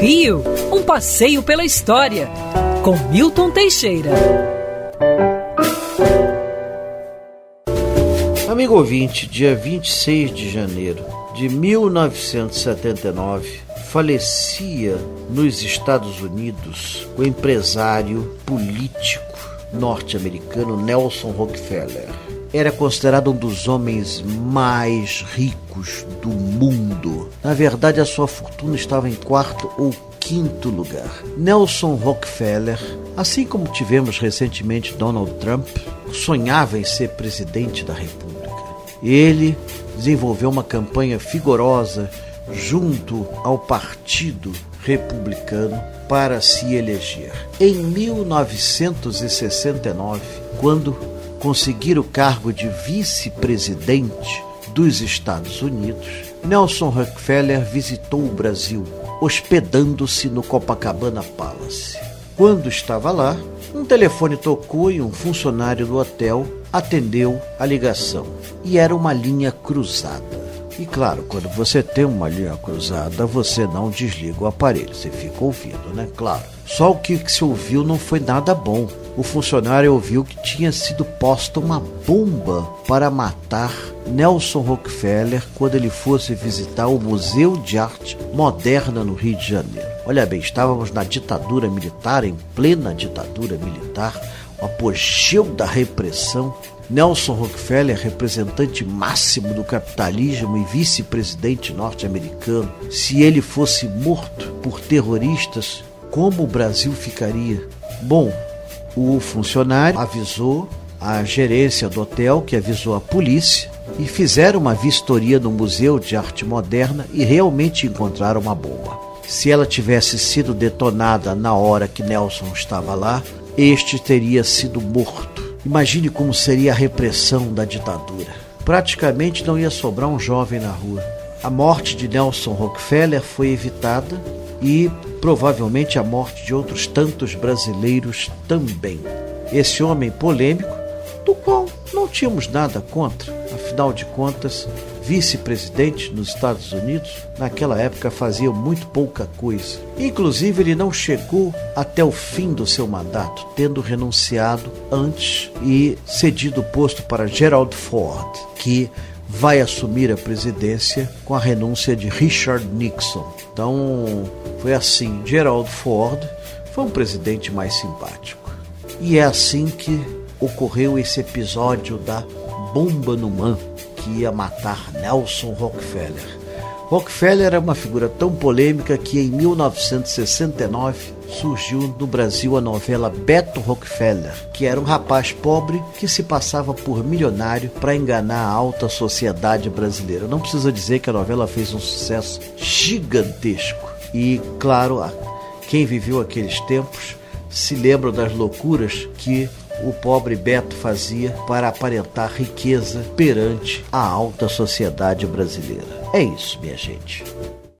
Rio, um passeio pela história, com Milton Teixeira. Amigo ouvinte, dia 26 de janeiro de 1979, falecia nos Estados Unidos o empresário político norte-americano Nelson Rockefeller. Era considerado um dos homens mais ricos do mundo. Na verdade, a sua fortuna estava em quarto ou quinto lugar. Nelson Rockefeller, assim como tivemos recentemente Donald Trump, sonhava em ser presidente da República. Ele desenvolveu uma campanha vigorosa junto ao Partido Republicano para se eleger. Em 1969, quando conseguir o cargo de vice-presidente dos Estados Unidos, Nelson Rockefeller visitou o Brasil, hospedando-se no Copacabana Palace. Quando estava lá, um telefone tocou e um funcionário do hotel atendeu a ligação. E era uma linha cruzada. E claro, quando você tem uma linha cruzada, você não desliga o aparelho, você fica ouvindo, né? Claro. Só o que se ouviu não foi nada bom. O funcionário ouviu que tinha sido posta uma bomba para matar Nelson Rockefeller quando ele fosse visitar o Museu de Arte Moderna no Rio de Janeiro. Olha bem, estávamos na ditadura militar, em plena ditadura militar, o apogeu da repressão Nelson Rockefeller, representante máximo do capitalismo e vice-presidente norte-americano, se ele fosse morto por terroristas, como o Brasil ficaria? Bom, o funcionário avisou a gerência do hotel, que avisou a polícia, e fizeram uma vistoria no Museu de Arte Moderna e realmente encontraram uma bomba. Se ela tivesse sido detonada na hora que Nelson estava lá, este teria sido morto Imagine como seria a repressão da ditadura. Praticamente não ia sobrar um jovem na rua. A morte de Nelson Rockefeller foi evitada e provavelmente a morte de outros tantos brasileiros também. Esse homem polêmico, do qual não tínhamos nada contra, afinal de contas, vice-presidente nos Estados Unidos, naquela época fazia muito pouca coisa. Inclusive, ele não chegou até o fim do seu mandato, tendo renunciado antes e cedido o posto para Gerald Ford, que vai assumir a presidência com a renúncia de Richard Nixon. Então, foi assim: Gerald Ford foi um presidente mais simpático. E é assim que ocorreu esse episódio da bomba no Man que ia matar Nelson Rockefeller. Rockefeller era uma figura tão polêmica que em 1969 surgiu no Brasil a novela Beto Rockefeller, que era um rapaz pobre que se passava por milionário para enganar a alta sociedade brasileira. Não precisa dizer que a novela fez um sucesso gigantesco. E, claro, quem viveu aqueles tempos se lembra das loucuras que o pobre Beto fazia para aparentar riqueza perante a alta sociedade brasileira. É isso, minha gente.